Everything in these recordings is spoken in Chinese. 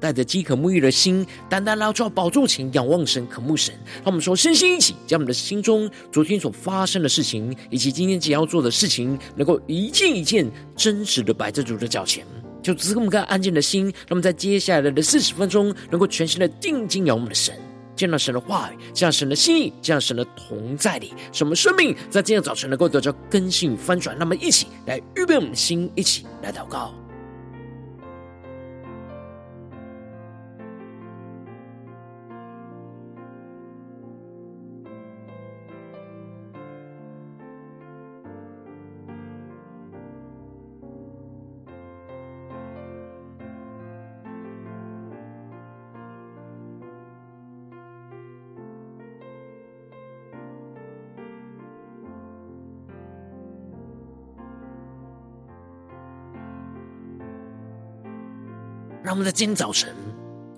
带着饥渴沐浴的心，单单来到宝座前仰望神、渴慕神。让我们说，身心一起将我们的心中昨天所发生的事情，以及今天即将要做的事情，能够一件一件真实的摆在主的脚前。就赐给我们个安静的心，让我们在接下来的四十分钟，能够全心的定睛仰望我们的神。见到神的话语，这样神的心意，这样神的同在里，使我们生命在今天早晨能够得到更新与翻转。那么，一起来预备我们的心，一起来祷告。让我们在今天早晨，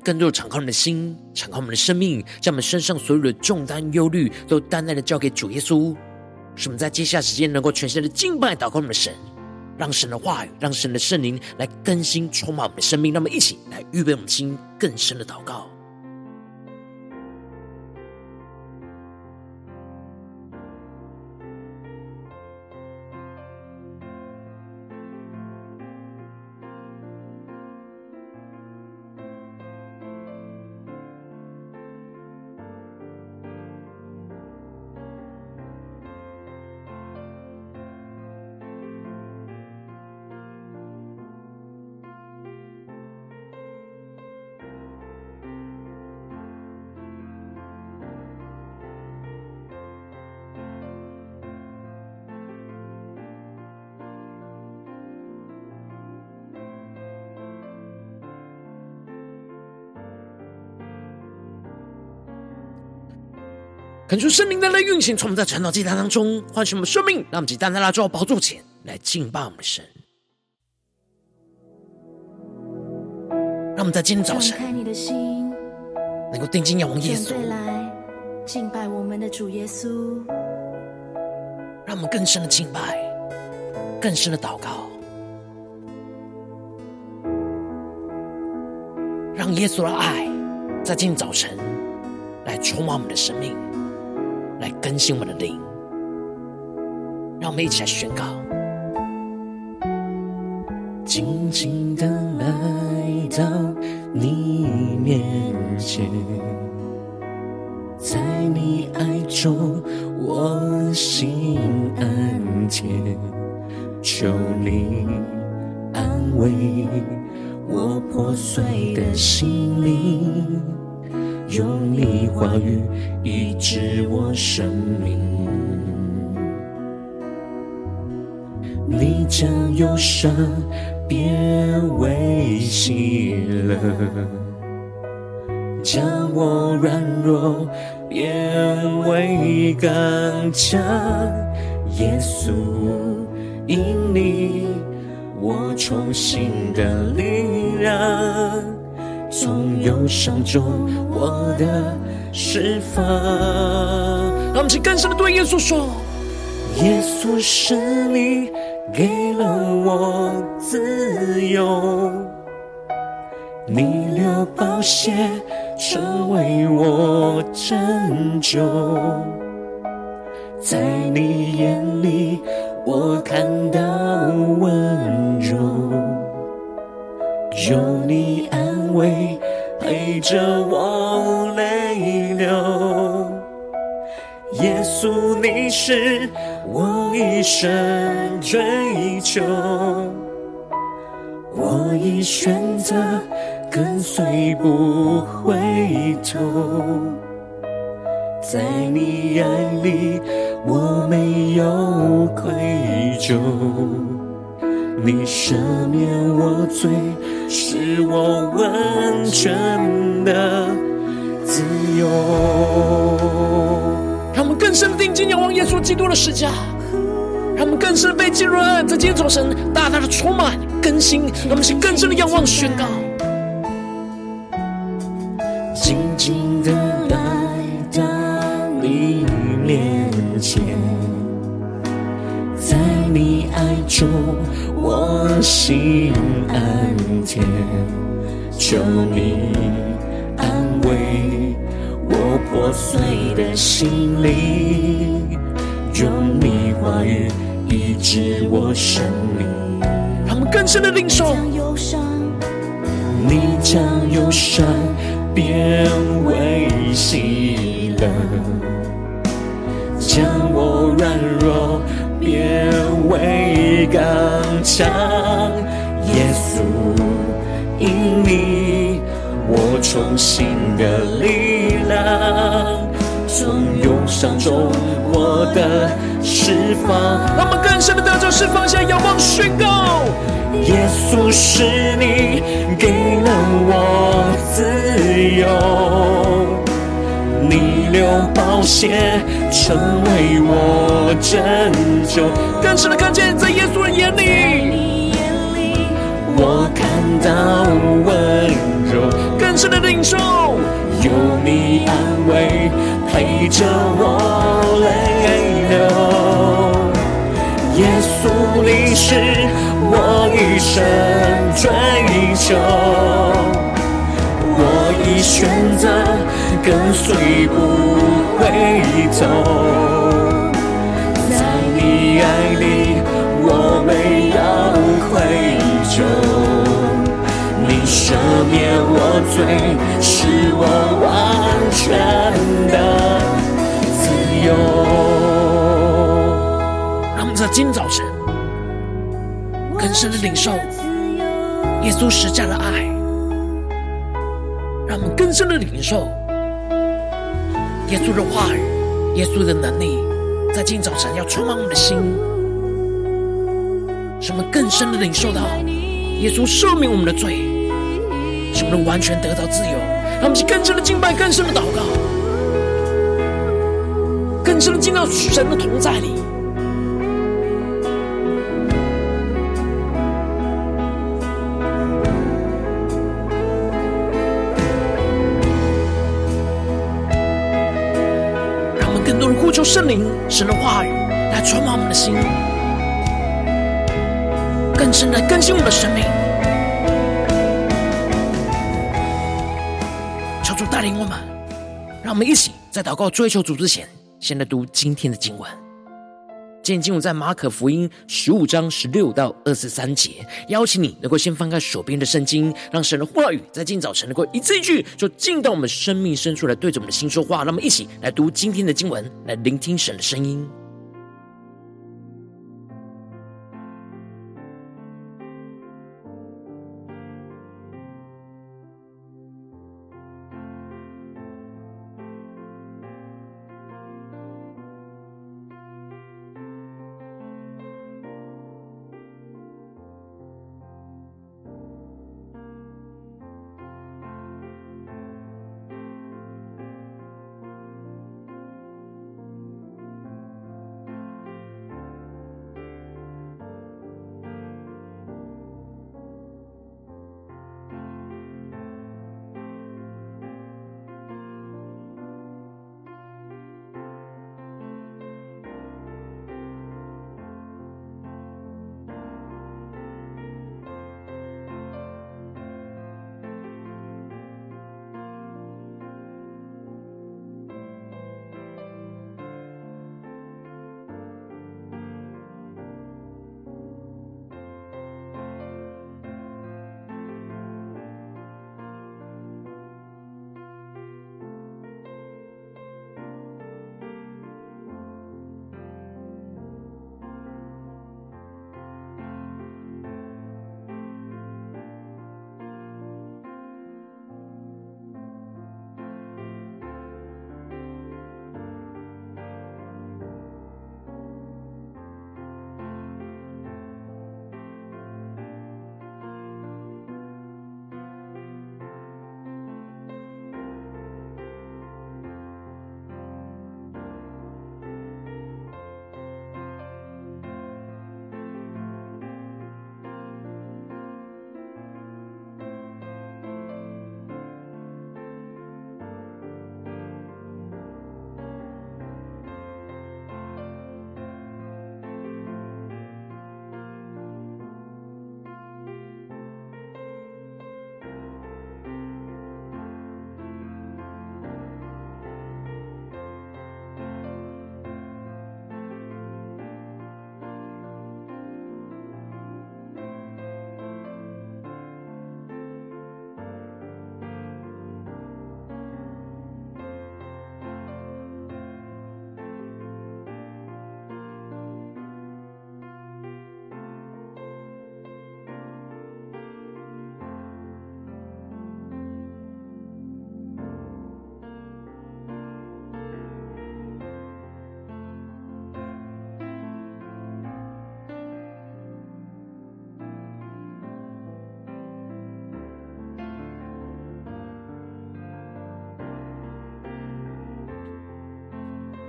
更多的敞开我们的心，敞开我们的生命，将我们身上所有的重担、忧虑，都单单的交给主耶稣。使我们在接下来时间，能够全心的敬拜、祷告我们的神，让神的话语，让神的圣灵来更新、充满我们的生命。让我们一起来预备我们心，更深的祷告。恳求圣灵的来运行，从我们在传道祭坛当中唤醒我们生命，让我们即单单来到宝座前来敬拜我们的神。让我们在今天早晨能够定睛仰望耶稣，来敬拜我们的主耶稣。让我们更深的敬拜，更深的祷告，让耶稣的爱在今天早晨来充满我们的生命。来更新我们的灵，让我们一起来宣告：静静的来到你面前，在你爱中我心安恬，求你安慰我破碎的心灵。用你话语医治我生命，你将忧伤变为喜乐，将我软弱变为刚强。耶稣，因你我重新的力量。从忧伤中我的释放。让我们更深的对耶稣说：耶稣是你给了我自由，你流宝血成为我拯救，在你眼里我看到温柔，有你安慰陪着我泪流，耶稣，你是我一生追求，我已选择跟随不回头，在你爱里我没有愧疚。你赦免我罪，是我完全的自由。更深的定睛仰望耶稣基督的十架，让我们更深的被浸润，在今天早晨大大的充满更新，让我们去更深的仰望宣告，静静的来到你面前，在你爱中我心安恬，求你安慰我破碎的心灵，用你话语医治我生命。他们更深的领受，你将忧伤变为喜乐，将我软弱变为刚强。耶稣，因你我重新的力量，从忧伤中我的释放。让我们更深的得着释放，下仰望宣告。耶稣是你给了我自由，你流宝血成为我拯救。更深的看见，在耶稣的眼里，我看到温柔。更深的领受，有你安慰陪着我泪流。耶稣，你是我一生追求，选择跟随不回头，在你爱里我没有愧疚，你赦免我罪，是我完全的自由。在今早晨，更深的领受耶稣十架的爱，更深的领受耶稣的话语、耶稣的能力，在今早晨要充满我们的心，使我们更深的领受到耶稣赦免我们的罪，使我们完全得到自由。让我们去更深的敬拜、更深的祷告、更深的进到神的同在里。求圣灵，神的话语来充满我们的心，更深的更新我们的生命。求主带领我们，让我们一起在祷告追求主之前，先来读今天的经文。今天经文在马可福音十五章十六到二十三节，邀请你能够先翻开手边的圣经，让神的话语在今早晨能够一字一句，就进到我们生命深处来，对着我们的心说话。那么一起来读今天的经文，来聆听神的声音。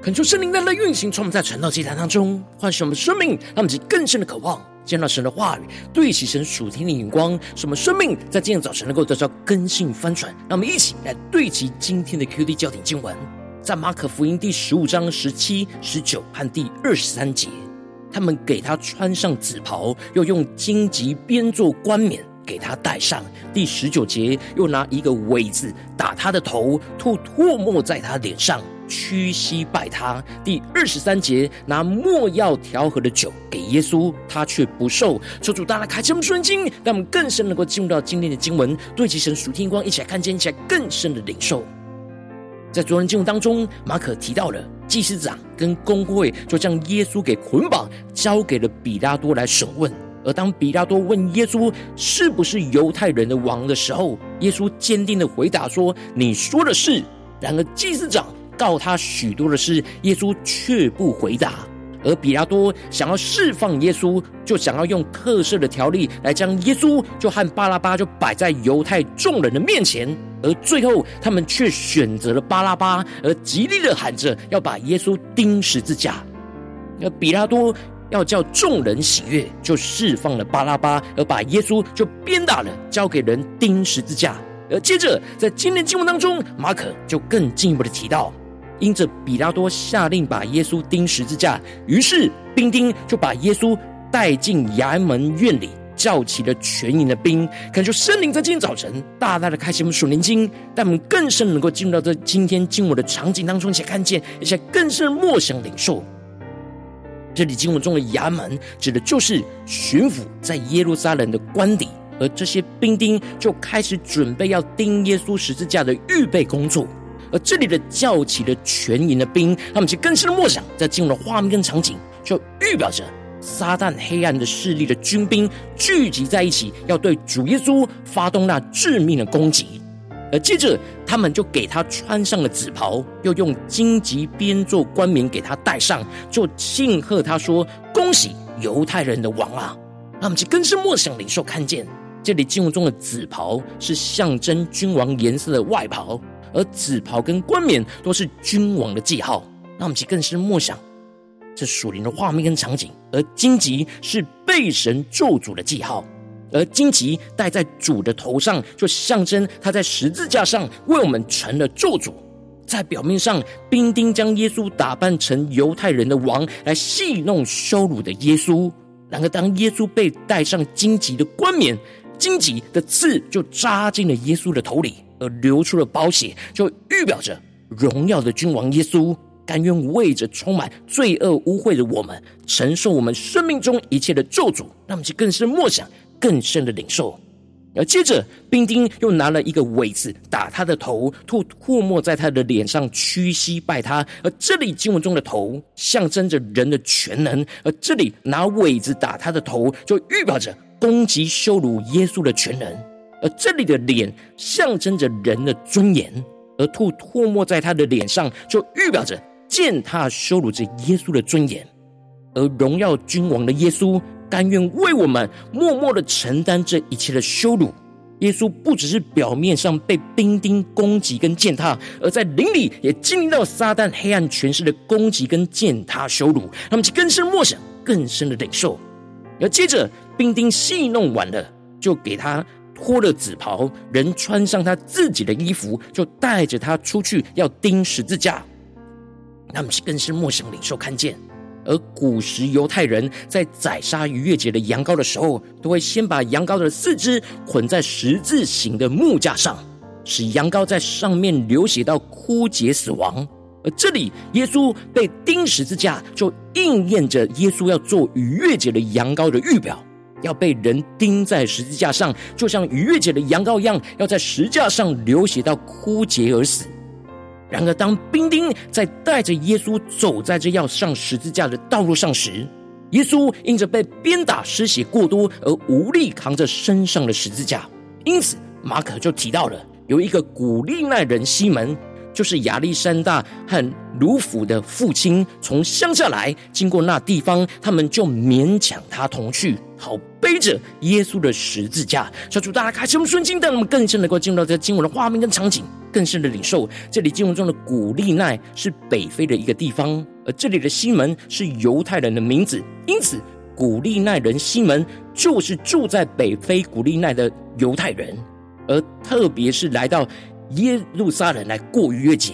恳求圣灵在那运行，充满在传道祭坛当中，唤醒我们生命，让我们更深的渴望见到神的话语，对齐神属天的眼光，使我们生命在今天早晨能够得到更新翻转。让我们一起来对齐今天的 QD 焦点经文，在马可福音第十五章十七、十九和第二十三节，他们给他穿上紫袍，又用荆棘编做冠冕给他戴上。第十九节，又拿一个苇子打他的头，吐唾沫在他脸上。屈膝拜他。第二十三节，拿莫药调和的酒给耶稣，他却不受。求主大大开这么顺经，让我们更深能够进入到今天的经文，对齐神属天光，一起来看见，一起来更深的领受。在昨天经文当中，马可提到了祭司长跟公会就将耶稣给捆绑，交给了比拉多来审问。而当比拉多问耶稣是不是犹太人的王的时候，耶稣坚定的回答说：“你说的是。”然而祭司长。告他许多的事，耶稣却不回答。而比拉多想要释放耶稣，就想要用特赦的条例来将耶稣就和巴拉巴就摆在犹太众人的面前。而最后，他们却选择了巴拉巴，而极力的喊着要把耶稣钉十字架。而比拉多要叫众人喜悦，就释放了巴拉巴，而把耶稣就鞭打了，交给人钉十字架。而接着，在今天经文当中，马可就更进一步的提到。因着比拉多下令把耶稣钉十字架，于是兵丁就把耶稣带进衙门院里，叫起了全营的兵。恳求圣灵在今天早晨大大的开启我们属灵经，但我们更深能够进入到这今天经文的场景当中，且看见，而且更深默想领受。这里经文中的衙门指的就是巡抚在耶路撒冷的官邸，而这些兵丁就开始准备要钉耶稣十字架的预备工作。而这里的叫起了全营的兵，他们去更深的默想，在进入的画面跟场景，就预表着撒旦黑暗的势力的军兵聚集在一起，要对主耶稣发动那致命的攻击。而接着，他们就给他穿上了紫袍，又用荆棘编做冠冕给他戴上，就庆贺他说：“恭喜犹太人的王啊！”他们去更深默想领受，看见这里经文中的紫袍是象征君王颜色的外袍。而紫袍跟冠冕都是君王的记号，让我们去更深默想这属灵的画面跟场景。而荆棘是被神咒诅的记号，而荆棘戴在主的头上，就象征他在十字架上为我们成了咒诅。在表面上，兵丁将耶稣打扮成犹太人的王，来戏弄羞辱的耶稣。然而，当耶稣被戴上荆棘的冠冕，荆棘的刺就扎进了耶稣的头里。而流出了宝血，就预表着荣耀的君王耶稣甘愿为着充满罪恶污秽的我们，承受我们生命中一切的咒诅，让我们去更深默想、更深的领受。而接着，兵丁又拿了一个苇子打他的头，吐唾沫在他的脸上，屈膝拜他。而这里经文中的头象征着人的全能，而这里拿苇子打他的头，就预表着攻击羞辱耶稣的全能。而这里的脸象征着人的尊严，而吐唾沫在他的脸上，就预表着践踏羞辱着耶稣的尊严。而荣耀君王的耶稣，甘愿为我们默默的承担这一切的羞辱。耶稣不只是表面上被兵丁攻击跟践踏，而在灵里也经历到撒旦黑暗权势的攻击跟践踏羞辱。他们就更深默想，更深的领受。而接着兵丁戏弄完了，就给他。脱了紫袍，人穿上他自己的衣服，就带着他出去要钉十字架。他们是更是陌生领受看见。而古时犹太人在宰杀逾越节的羊羔的时候，都会先把羊羔的四肢捆在十字形的木架上，使羊羔在上面流血到枯竭死亡。而这里耶稣被钉十字架，就应验着耶稣要做逾越节的羊羔的预表。要被人钉在十字架上，就像逾越节的羊羔一样，要在十架上流血到枯竭而死。然而，当兵丁在带着耶稣走在这要上十字架的道路上时，耶稣因着被鞭打失血过多而无力扛着身上的十字架，因此马可就提到了有一个古利奈人西门。就是亚历山大和鲁甫的父亲从乡下来，经过那地方，他们就勉强他同去，好背着耶稣的十字架。小主大家开什么顺经，让我们更深能够进入到这经文的画面跟场景，更深的领受。这里经文中的古利奈是北非的一个地方，而这里的西门是犹太人的名字，因此古利奈人西门就是住在北非古利奈的犹太人，而特别是来到耶路撒冷来过逾越节。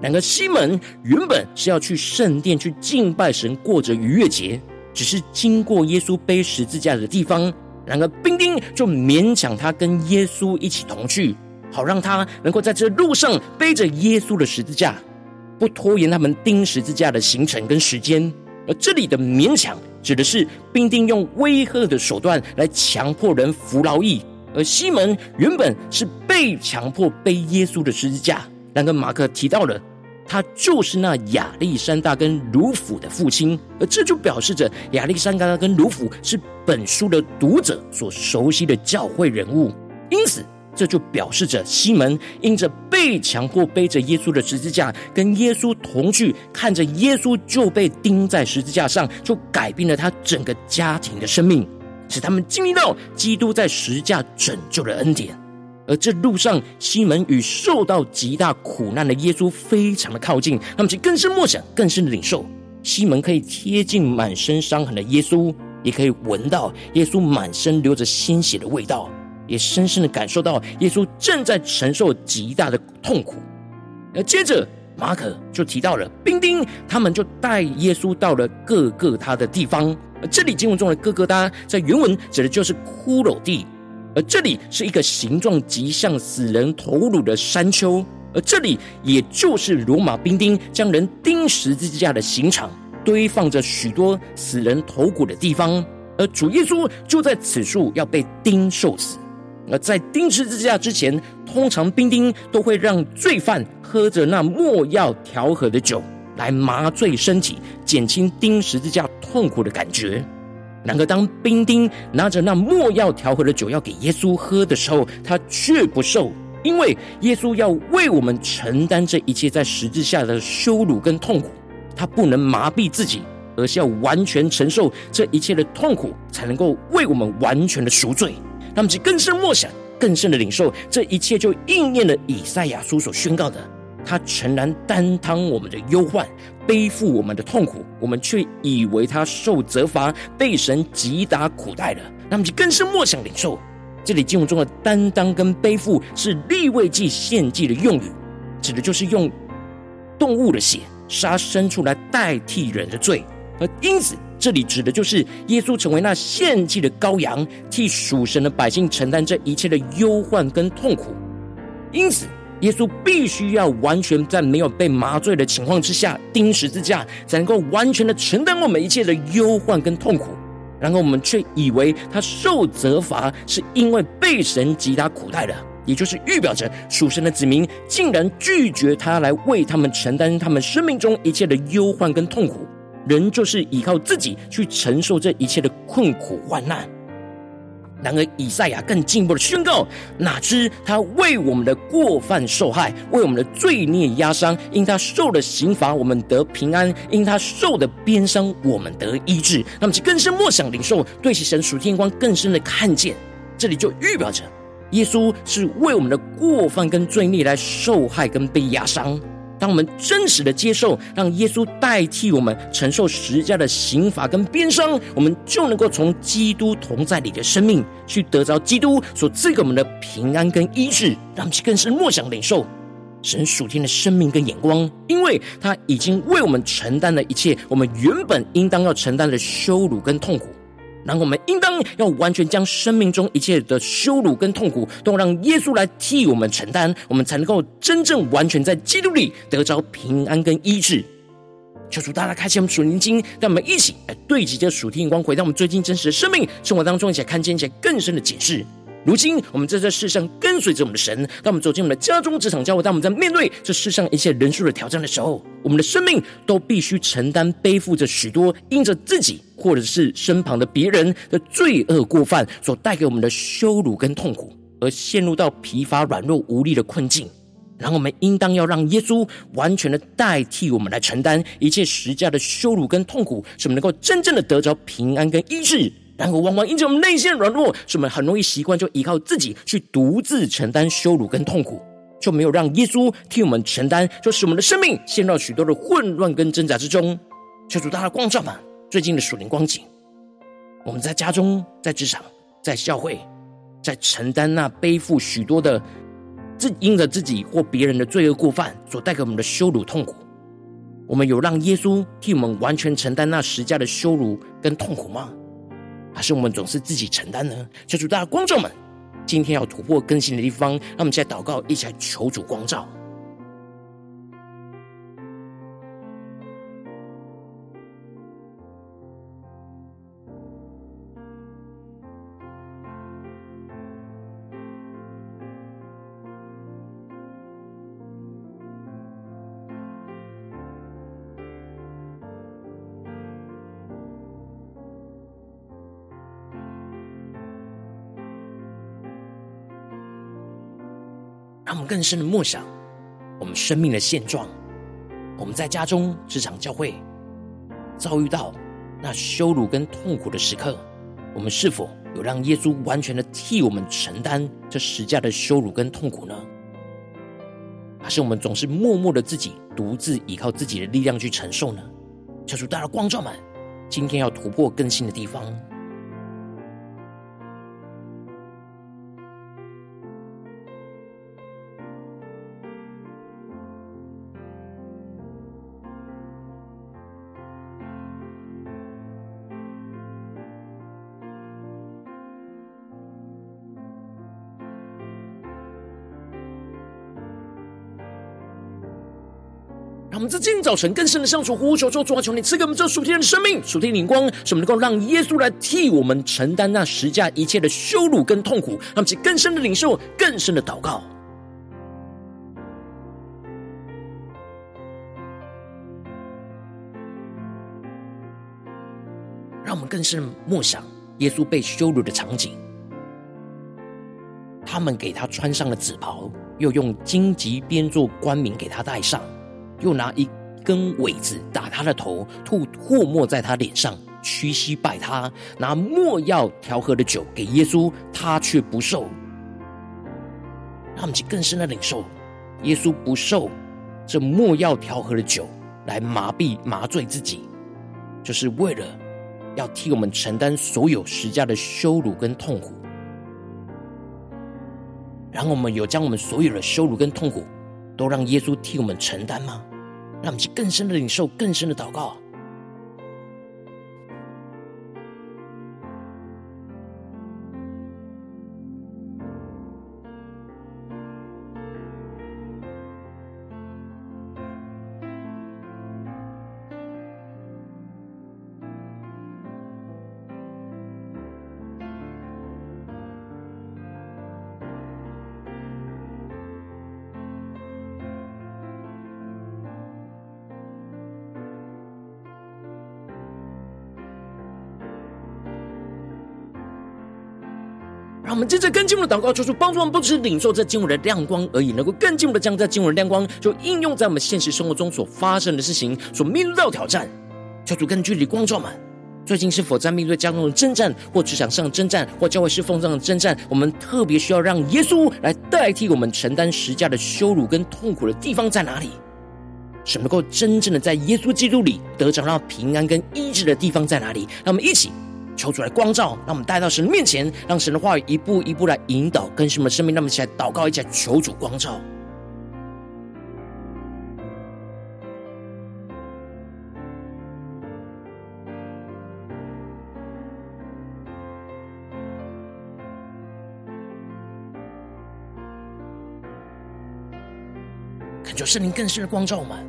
两个西门原本是要去圣殿去敬拜神，过着逾越节，只是经过耶稣背十字架的地方，两个兵丁就勉强他跟耶稣一起同去，好让他能够在这路上背着耶稣的十字架，不拖延他们钉十字架的行程跟时间。而这里的勉强，指的是兵丁用威吓的手段来强迫人服劳役，而西门原本是被强迫背耶稣的十字架。但跟马克提到了。他就是那亚历山大跟鲁甫的父亲，而这就表示着亚历山大跟鲁甫是本书的读者所熟悉的教会人物。因此，这就表示着西门因着被强迫背着耶稣的十字架，跟耶稣同去，看着耶稣就被钉在十字架上，就改变了他整个家庭的生命，使他们经历到基督在十架拯救的恩典。而这路上，西门与受到极大苦难的耶稣非常的靠近，他们就更深默想，更深的领受。西门可以贴近满身伤痕的耶稣，也可以闻到耶稣满身流着鲜血的味道，也深深的感受到耶稣正在承受极大的痛苦。而接着，马可就提到了兵丁，他们就带耶稣到了各个他的地方。而这里经文中的各各他，在原文指的就是骷髅地。而这里是一个形状极像死人头颅的山丘，而这里也就是罗马兵丁将人钉十字架的刑场，堆放着许多死人头骨的地方。而主耶稣就在此处要被钉受死。而在钉十字架之前，通常兵丁都会让罪犯喝着那莫药调和的酒，来麻醉身体，减轻钉十字架痛苦的感觉。然而，当兵丁拿着那没药调和的酒要给耶稣喝的时候，他却不受，因为耶稣要为我们承担这一切在十字架的羞辱跟痛苦，他不能麻痹自己，而是要完全承受这一切的痛苦，才能够为我们完全的赎罪。他们，就更深默想，更深的领受这一切，就应验了以赛亚书所宣告的。他诚然担当我们的忧患，背负我们的痛苦，我们却以为他受责罚，被神击打苦待了。那么就更是莫想领受。这里经文中的担当跟背负是利未记献祭的用语，指的就是用动物的血杀牲畜来代替人的罪。而因此，这里指的就是耶稣成为那献祭的羔羊，替属神的百姓承担这一切的忧患跟痛苦。因此。耶稣必须要完全在没有被麻醉的情况之下钉十字架，才能够完全的承担我们一切的忧患跟痛苦。然后我们却以为他受责罚是因为被神击打苦待了，也就是预表着属神的子民竟然拒绝他来为他们承担他们生命中一切的忧患跟痛苦，人就是依靠自己去承受这一切的困苦患难。然而，以赛亚更进一步的宣告：哪知他为我们的过犯受害，为我们的罪孽压伤。因他受的刑罚，我们得平安；因他受的鞭伤，我们得医治。那么，就更深默想领受，对其神属天光更深的看见。这里就预表着，耶稣是为我们的过犯跟罪孽来受害跟被压伤。当我们真实的接受，让耶稣代替我们承受十字架的刑罚跟鞭伤，我们就能够从基督同在里的生命，去得着基督所赐给我们的平安跟医治，让我们更是默想领受神属天的生命跟眼光，因为他已经为我们承担了一切我们原本应当要承担的羞辱跟痛苦。然后我们应当要完全将生命中一切的羞辱跟痛苦，都让耶稣来替我们承担，我们才能够真正完全在基督里得着平安跟医治。求主大家开启我们属灵经，让我们一起来对齐这属天眼光，回到我们最近真实的生命生活当中，一起来看见一些更深的解释。如今，我们在这世上跟随着我们的神，当我们走进我们的家中、职场、教会，当我们在面对这世上一切人数的挑战的时候，我们的生命都必须承担背负着许多因着自己或者是身旁的别人的罪恶过犯所带给我们的羞辱跟痛苦，而陷入到疲乏、软弱、无力的困境。然后，我们应当要让耶稣完全的代替我们来承担一切十架的羞辱跟痛苦，使我们能够真正的得着平安跟医治。然后，往往因着我们内心软弱，使我们很容易习惯就依靠自己去独自承担羞辱跟痛苦，就没有让耶稣替我们承担，就使我们的生命陷入许多的混乱跟挣扎之中。求主大家光照们最近的属灵光景，我们在家中、在职场、在教会，在承担那背负许多的自因着自己或别人的罪恶过犯所带给我们的羞辱痛苦，我们有让耶稣替我们完全承担那十架的羞辱跟痛苦吗？还是我们总是自己承担呢？求主大家观众们。今天要突破更新的地方，让我们一起来祷告，一起来求主光照。更深的默想我们生命的现状。我们在家中、职场、教会遭遇到那羞辱跟痛苦的时刻，我们是否有让耶稣完全的替我们承担这十架的羞辱跟痛苦呢？还是我们总是默默的自己独自依靠自己的力量去承受呢？求主大家光照们，今天要突破更新的地方。在今天早晨更深的向主呼求，说主啊，求你赐给我们这属天的生命、属天的灵光，使我们能够让耶稣来替我们承担那十架一切的羞辱跟痛苦，让我们去更深的领受、更深的祷告，让我们更深默想耶稣被羞辱的场景。他们给他穿上了紫袍，又用荆棘编做冠冕给他戴上。又拿一根苇子打他的头，吐唾沫在他脸上，屈膝拜他，拿莫药调和的酒给耶稣，他却不受。让我们去更深的领受，耶稣不受这莫药调和的酒来麻痹麻醉自己，就是为了要替我们承担所有十架的羞辱跟痛苦。然后我们有将我们所有的羞辱跟痛苦，都让耶稣替我们承担吗？让我们去更深的领受，更深的祷告。接着更进一步的祷告，求主帮助我们，不只是领受这经文的亮光而已，能够更进一步的将这经文的亮光，就应用在我们现实生活中所发生的事情，所面对到挑战。求主更具体光照们，最近是否在面对家中的征战，或职场上的征战，或教会侍奉上的征战？我们特别需要让耶稣来代替我们承担十架的羞辱跟痛苦的地方在哪里？是能够真正的在耶稣基督里得着到平安跟医治的地方在哪里？让我们一起。求主来光照，让我们带到神的面前，让神的话语一步一步来引导更新我们的生命。让我们一起来祷告，一起来求主光照。恳求圣灵更深的光照我们。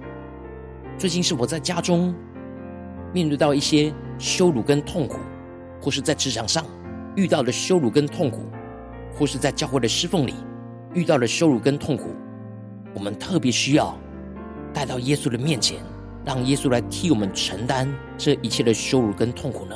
最近是我在家中面对到一些羞辱跟痛苦。或是在职场上遇到了羞辱跟痛苦，或是在教会的侍奉里遇到了羞辱跟痛苦，我们特别需要带到耶稣的面前，让耶稣来替我们承担这一切的羞辱跟痛苦呢？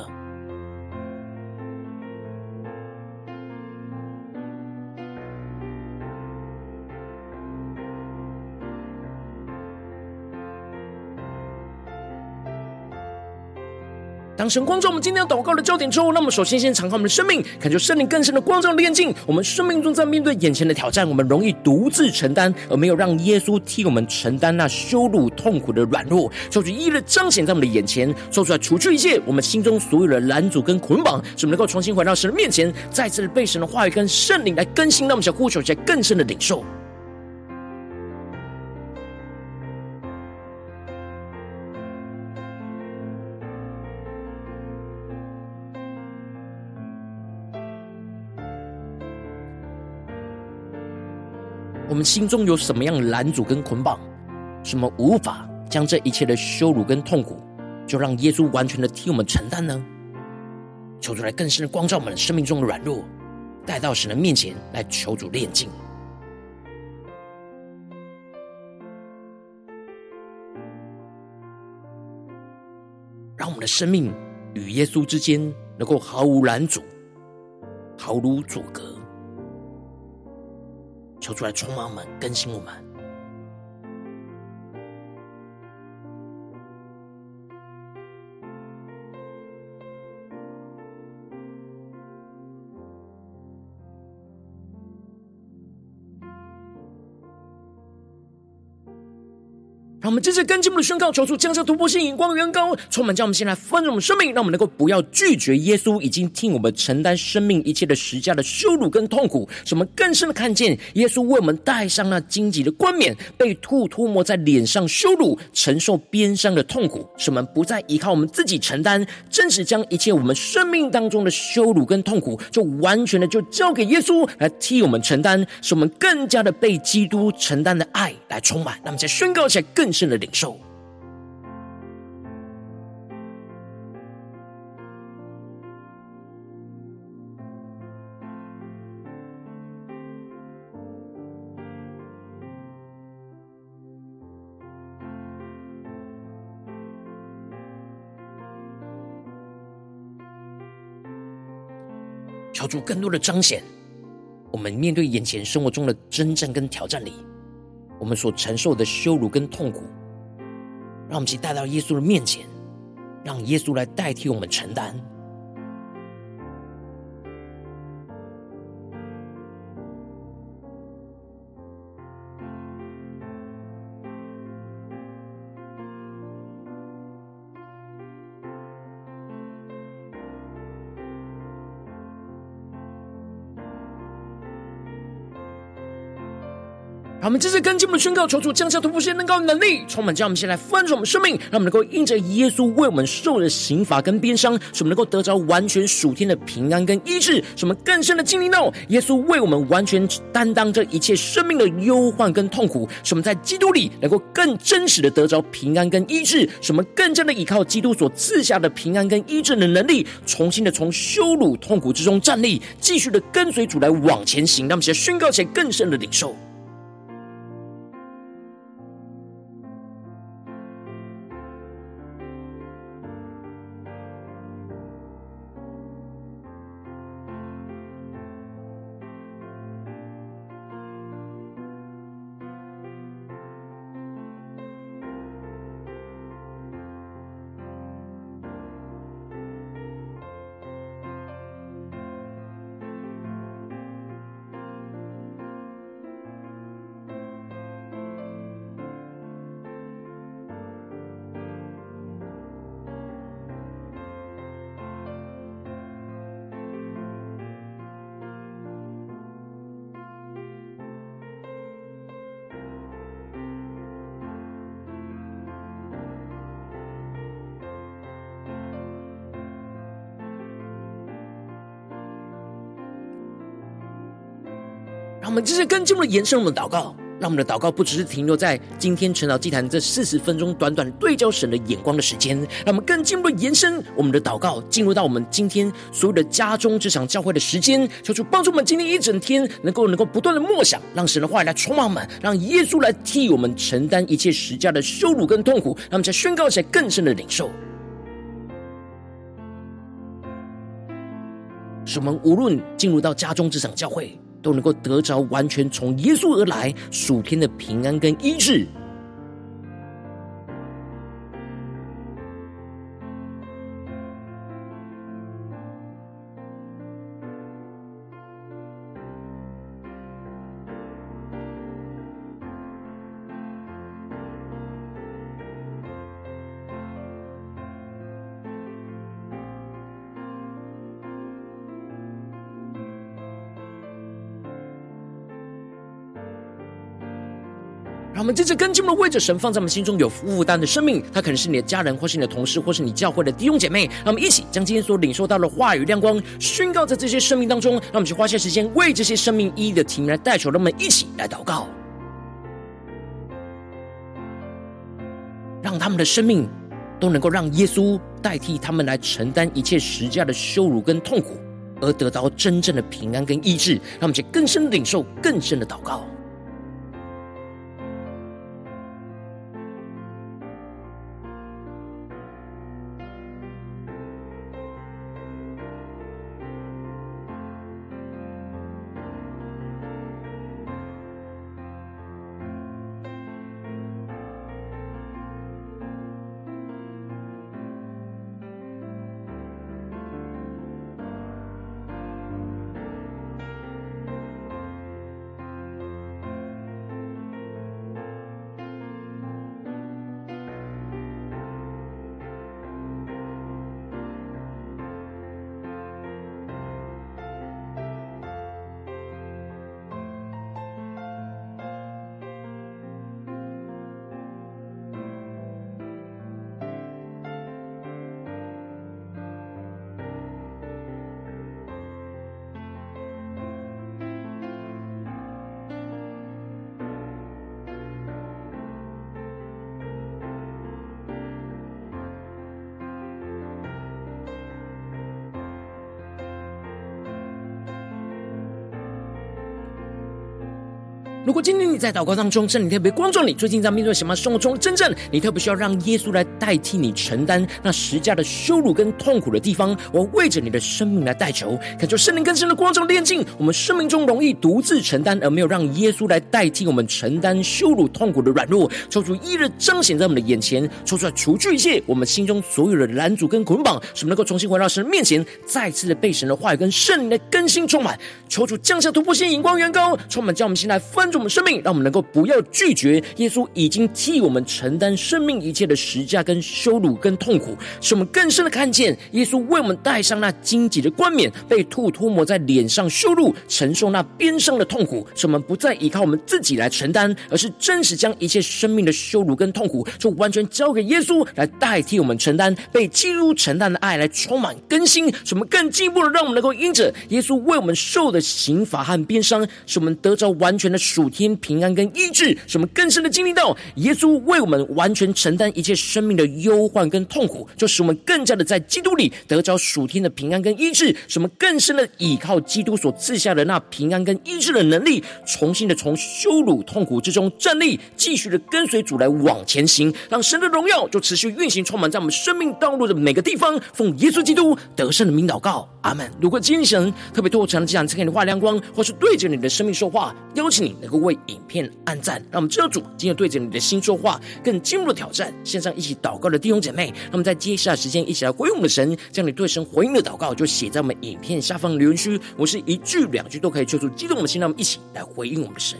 当神光照我们今天要祷告的焦点之后，那么首先先敞开我们的生命，感受圣灵更深的光照炼净。我们生命中在面对眼前的挑战，我们容易独自承担，而没有让耶稣替我们承担那羞辱痛苦的软弱，求主一一的彰显在我们的眼前，说出来除去一切我们心中所有的拦阻跟捆绑，使我们能够重新回到神的面前，再次的被神的话语跟圣灵来更新，让我们想呼求一些更深的领受。我们心中有什么样的拦阻跟捆绑？什么无法将这一切的羞辱跟痛苦，就让耶稣完全的替我们承担呢？求主来更深的光照我们生命中的软弱，带到神的面前来求主炼净，让我们的生命与耶稣之间能够毫无拦阻，毫无阻隔。求出来，充满我们，更新我们。我们接着跟进我们的宣告，求主降下突破性眼光的远高，充满将我们先来丰盛我们生命，让我们能够不要拒绝耶稣已经替我们承担生命一切的十架的羞辱跟痛苦，使我们更深的看见耶稣为我们戴上那荆棘的冠冕，被吐吐沫在脸上羞辱，承受鞭伤的痛苦，使我们不再依靠我们自己承担，真实将一切我们生命当中的羞辱跟痛苦，就完全的就交给耶稣来替我们承担，使我们更加的被基督承担的爱来充满。那么在宣告起来更深的领受，求主更多的彰显，我们面对眼前生活中的征战跟挑战里。我们所承受的羞辱跟痛苦，让我们去带到耶稣的面前，让耶稣来代替我们承担。我们这次跟进我们的宣告，求主降下突破性能高能力，充满将我们先来翻转我们生命，让我们能够因着耶稣为我们受的刑罚跟鞭伤，使我们能够得着完全属天的平安跟医治，使我们更深的经历到耶稣为我们完全担当这一切生命的忧患跟痛苦，使我们在基督里能够更真实的得着平安跟医治，使我们更加的依靠基督所赐下的平安跟医治的能力，重新的从羞辱痛苦之中站立，继续的跟随主来往前行，让我们先宣告起来更深的领受。我们继续跟进一步的延伸，我们的祷告，让我们的祷告不只是停留在今天晨祷祭坛这四十分钟短短对焦神的眼光的时间，让我们更进一步延伸我们的祷告，进入到我们今天所有的家中这场教会的时间，求主帮助我们今天一整天能够能够不断的默想，让神的话语来充满我们，让耶稣来替我们承担一切十架的羞辱跟痛苦，让我们在宣告起来更深的领受，使我们无论进入到家中这场教会。都能够得着完全从耶稣而来属天的平安跟医治，让我们接着跟进我们的为着神放在我们心中有负担的生命，他可能是你的家人，或是你的同事，或是你教会的弟兄姐妹。让我们一起将今天所领受到的话语亮光宣告在这些生命当中。让我们去花些时间为这些生命一一的提名来代求，让我们一起来祷告，让他们的生命都能够让耶稣代替他们来承担一切十架的羞辱跟痛苦，而得到真正的平安跟医治。让我们去更深领受更深的祷告。如果今天你在祷告当中，圣灵特别光照你，最近在面对什么生活中的真正，你特别需要让耶稣来代替你承担那十架的羞辱跟痛苦的地方，我为着你的生命来代求，恳求圣灵更深的光照炼净我们生命中容易独自承担而没有让耶稣来代替我们承担羞辱痛苦的软弱，求主一日彰显在我们的眼前，抽出来除去一切我们心中所有的拦阻跟捆绑，使我们能够重新回到神面前，再次的被神的话语跟圣灵的更新充满，求主降下突破性眼光，远高充满将我们心来分。我们生命，让我们能够不要拒绝耶稣已经替我们承担生命一切的十架跟羞辱跟痛苦，使我们更深的看见耶稣为我们戴上那荆棘的冠冕，被吐唾沫在脸上羞辱，承受那鞭伤的痛苦，使我们不再依靠我们自己来承担，而是真实将一切生命的羞辱跟痛苦，就完全交给耶稣来代替我们承担，被基督承担的爱来充满更新，使我们更进一步的让我们能够因着耶稣为我们受的刑罚和鞭伤，使我们得着完全的属。天平安跟医治，使我们更深的经历到耶稣为我们完全承担一切生命的忧患跟痛苦，就使我们更加的在基督里得着属天的平安跟医治，使我们更深的倚靠基督所赐下的那平安跟医治的能力，重新的从羞辱痛苦之中站立，继续的跟随主来往前行，让神的荣耀就持续运行，充满在我们生命道路的每个地方。奉耶稣基督得胜的名祷告，阿门。如果今天神特别透过这场赐给你画亮光，或是对着你的生命说话，邀请你能够。为影片按赞，让我们知道主今天对着你的心说话，更进入了挑战。线上一起祷告的弟兄姐妹，那么在接下来时间一起来回应我们的神，将你对神回应的祷告就写在我们影片下方留言区。我是一句两句都可以催出激动的心，让我们一起来回应我们的神。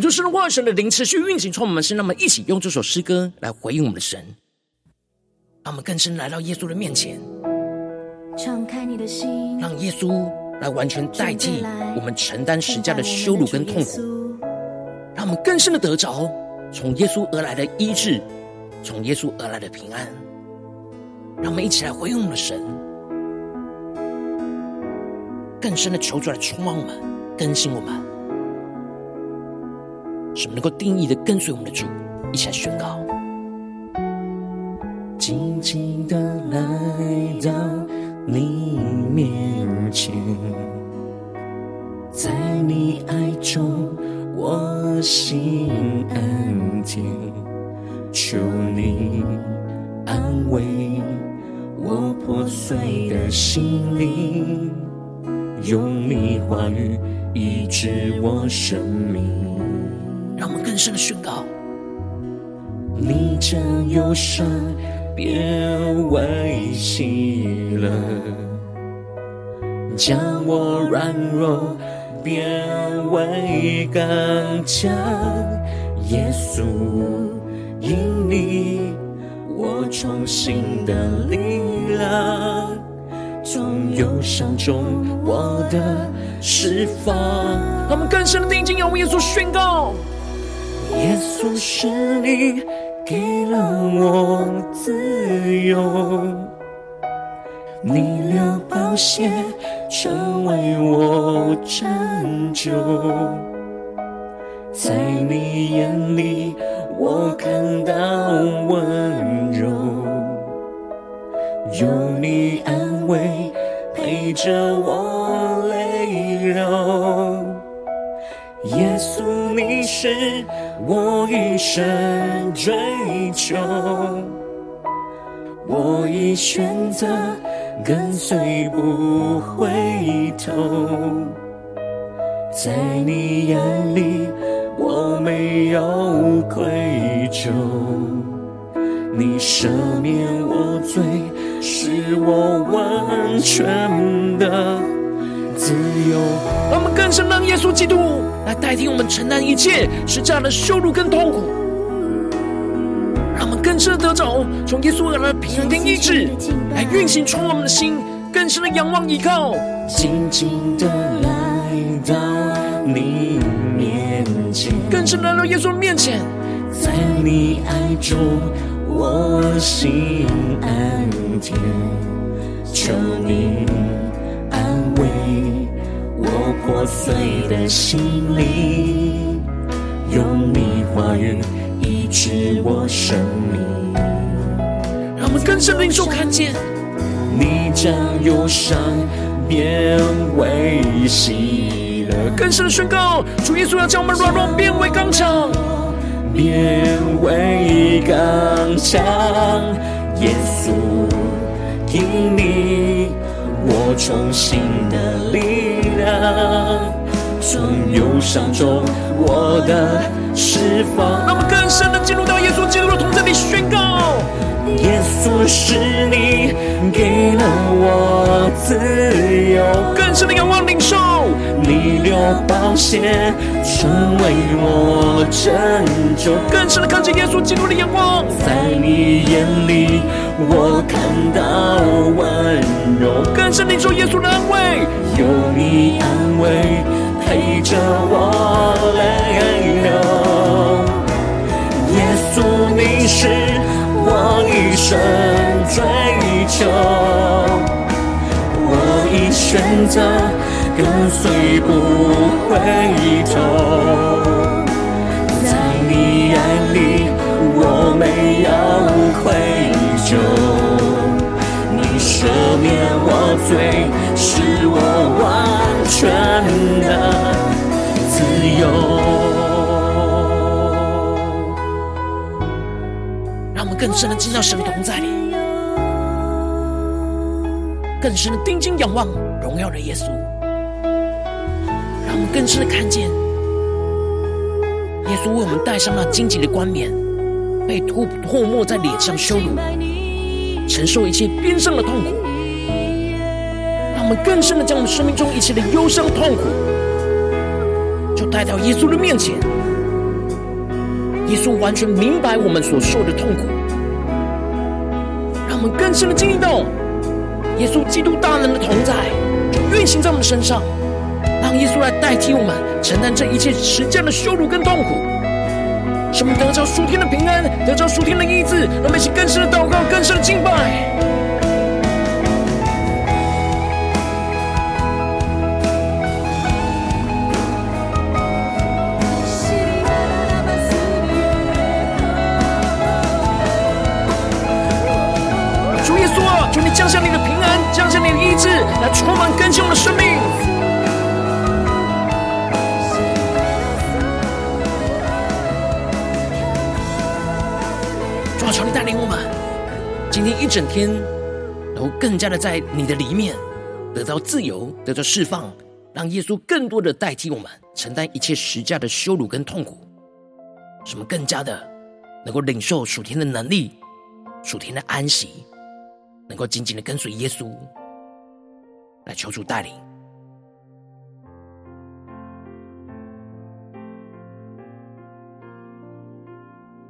恳求神的话语、神的灵持续运行，从我们身上，那么一起用这首诗歌来回应我们的神，让我们更深来到耶稣的面前，敞开你的心，让耶稣来完全代替我们承担十架的羞辱跟痛苦，让我们更深的得着从耶稣而来的医治，从耶稣而来的平安，让我们一起来回应我们的神，更深的求主来充满我们，更新我们。什么能够定义的跟随我们的主，一起来宣告。静静的来到你面前，在你爱中我心安恬，求你安慰我破碎的心灵，用你话语医治我生命。让我们更深的宣告：你将忧伤变为喜乐，将我软弱变为刚强。耶稣，因你，我重新的力量，从忧伤中我的释放。让我们更深的定睛，仰望耶稣宣告：耶稣是你给了我自由，你流宝血成为我拯救。在你眼里，我看到温柔，有你安慰陪着我泪流。耶稣，你是我一生追求，我已选择跟随不回头，在你眼里。我没有愧疚，你赦免我罪，是我完全的自由。让我们更深让耶稣基督来代替我们承担一切是这样的羞辱跟痛苦，让我们更深的得着从耶稣而来的平安跟医治，来运行充满我们的心，更深的仰望依靠，静静的来到你更深来到耶稣面前，在你爱中我心安恬，求你安慰我破碎的心灵，用你话语医治我生命。让我们更深领受看见，你将忧伤变为喜乐。更深的宣告，主耶稣要将我们软弱变为刚强，变为刚强。耶稣，因你，我重新的力量，从忧伤中我的释放。让我们更深的进入到耶稣基督的同在里宣告，耶稣是你给了我自由，更深的仰望领受。你流宝血成为我拯救，更深的看见耶稣基督的眼光，在你眼里我看到温柔，更深的领受耶稣的安慰，有你安慰陪着我泪流。耶稣，你是我一生追求，我已选择。跟随不回头，在你眼里我没有愧疚，你赦免我罪，使我完全的自由。让我们更深的进到神的同在里，更深的定睛仰望荣耀的耶稣。更深的看见，耶稣为我们戴上了荆棘的冠冕，被吐唾沫在脸上羞辱，承受一切边上的痛苦，让我们更深的将我们生命中一切的忧伤痛苦，就带到耶稣的面前。耶稣完全明白我们所受的痛苦，让我们更深的经历到耶稣基督大能的同在，就运行在我们身上。让耶稣来代替我们承担这一切实践的羞辱跟痛苦，使我们得着属天的平安，得着属天的医治，让我们一起更深的祷告，更深的敬拜。整天，能够更加的在你的里面得到自由，得到释放，让耶稣更多的代替我们承担一切实价的羞辱跟痛苦，什么更加的能够领受属天的能力、属天的安息，能够紧紧的跟随耶稣，来求主带领。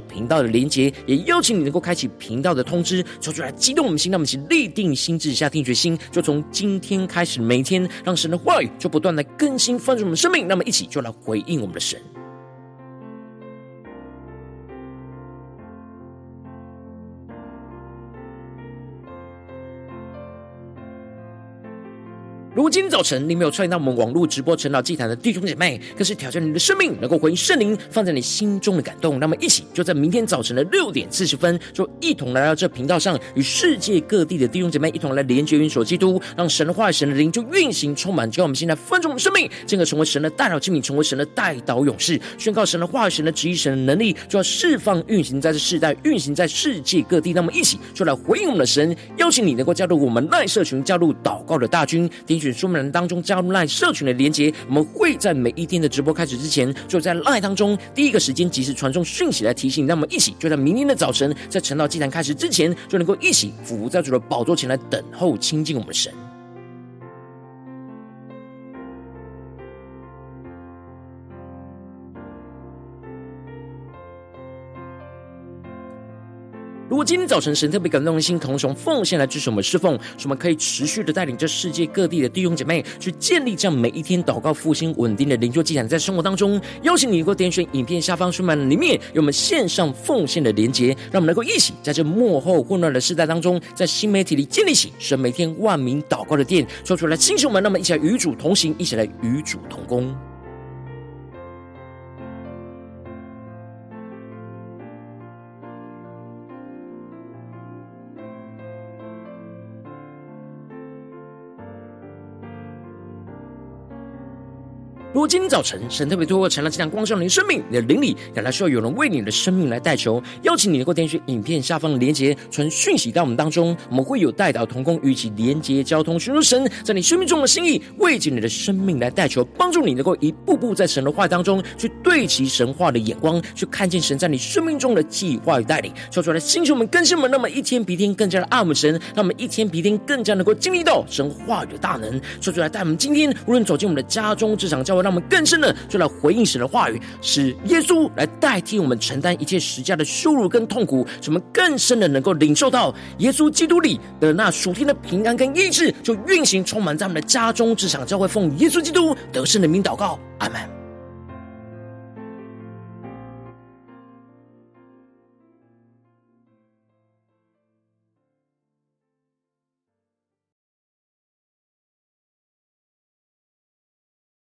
频道的连接，也邀请你能够开启频道的通知，说出来激动我们心，让我们一起立定心智，下定决心，就从今天开始，每天让神的话语就不断的更新翻转我们生命，那么一起就来回应我们的神。如今早晨你没有参与到我们网络直播晨祷祭坛的弟兄姐妹，更是挑战你的生命，能够回应圣灵放在你心中的感动。那么，一起就在明天早晨的六点四十分，就一同来到这频道上，与世界各地的弟兄姐妹一同来连接、运手基督，让神的话语、神的灵就运行充满，叫我们现在分盛我们生命，进而成为神的代祷器皿，成为神的代祷勇士，宣告神的话语、神的旨意、神的能力，就要释放、运行在这世代，运行在世界各地。那么，一起就来回应我们的神，邀请你能够加入我们赖社群，加入祷告的大军，说明栏当中加入 LINE 社群的连接，我们会在每一天的直播开始之前，就在 LINE 当中第一个时间及时传送讯息来提醒，让我们一起就在明天的早晨，在晨祷祭坛开始之前，就能够一起俯伏在主的宝座前来等候亲近我们神。果今天早晨神特别感动的心，同时用奉献来支持我们侍奉，使我们可以持续的带领这世界各地的弟兄姐妹去建立这样每一天祷告复兴稳定的灵修祭坛，在生活当中，邀请你能够点选影片下方说明里面有我们线上奉献的连结，让我们能够一起在这幕后混乱的时代当中，在新媒体里建立起神每天万名祷告的殿，说出来，弟兄们，那么一起来与主同行，一起来与主同工。如今天早晨神特别透过晨祷祭坛光照你的生命，你的灵里感到需要有人为你的生命来代求，邀请你能够点选影片下方的连结，传讯息到我们当中，我们会有代祷同工与其连结交通，寻求神在你生命中的心意，为着你的生命来代求，帮助你能够一步步在神的话当中去对齐神话的眼光，去看见神在你生命中的计划与带领，说出来星球们更新们，那么一天比一天更加的爱我们神，让我们一天比一天更加能够经历到神话语的大能，说出来带我们今天无论走进我们的家中、职场、教会。让我们更深的就来回应神的话语，使耶稣来代替我们承担一切十架的羞辱跟痛苦，使我们更深的能够领受到耶稣基督里的那属天的平安跟意志，就运行充满在我们的家中、职场、教会，奉耶稣基督得胜的名祷告，阿门。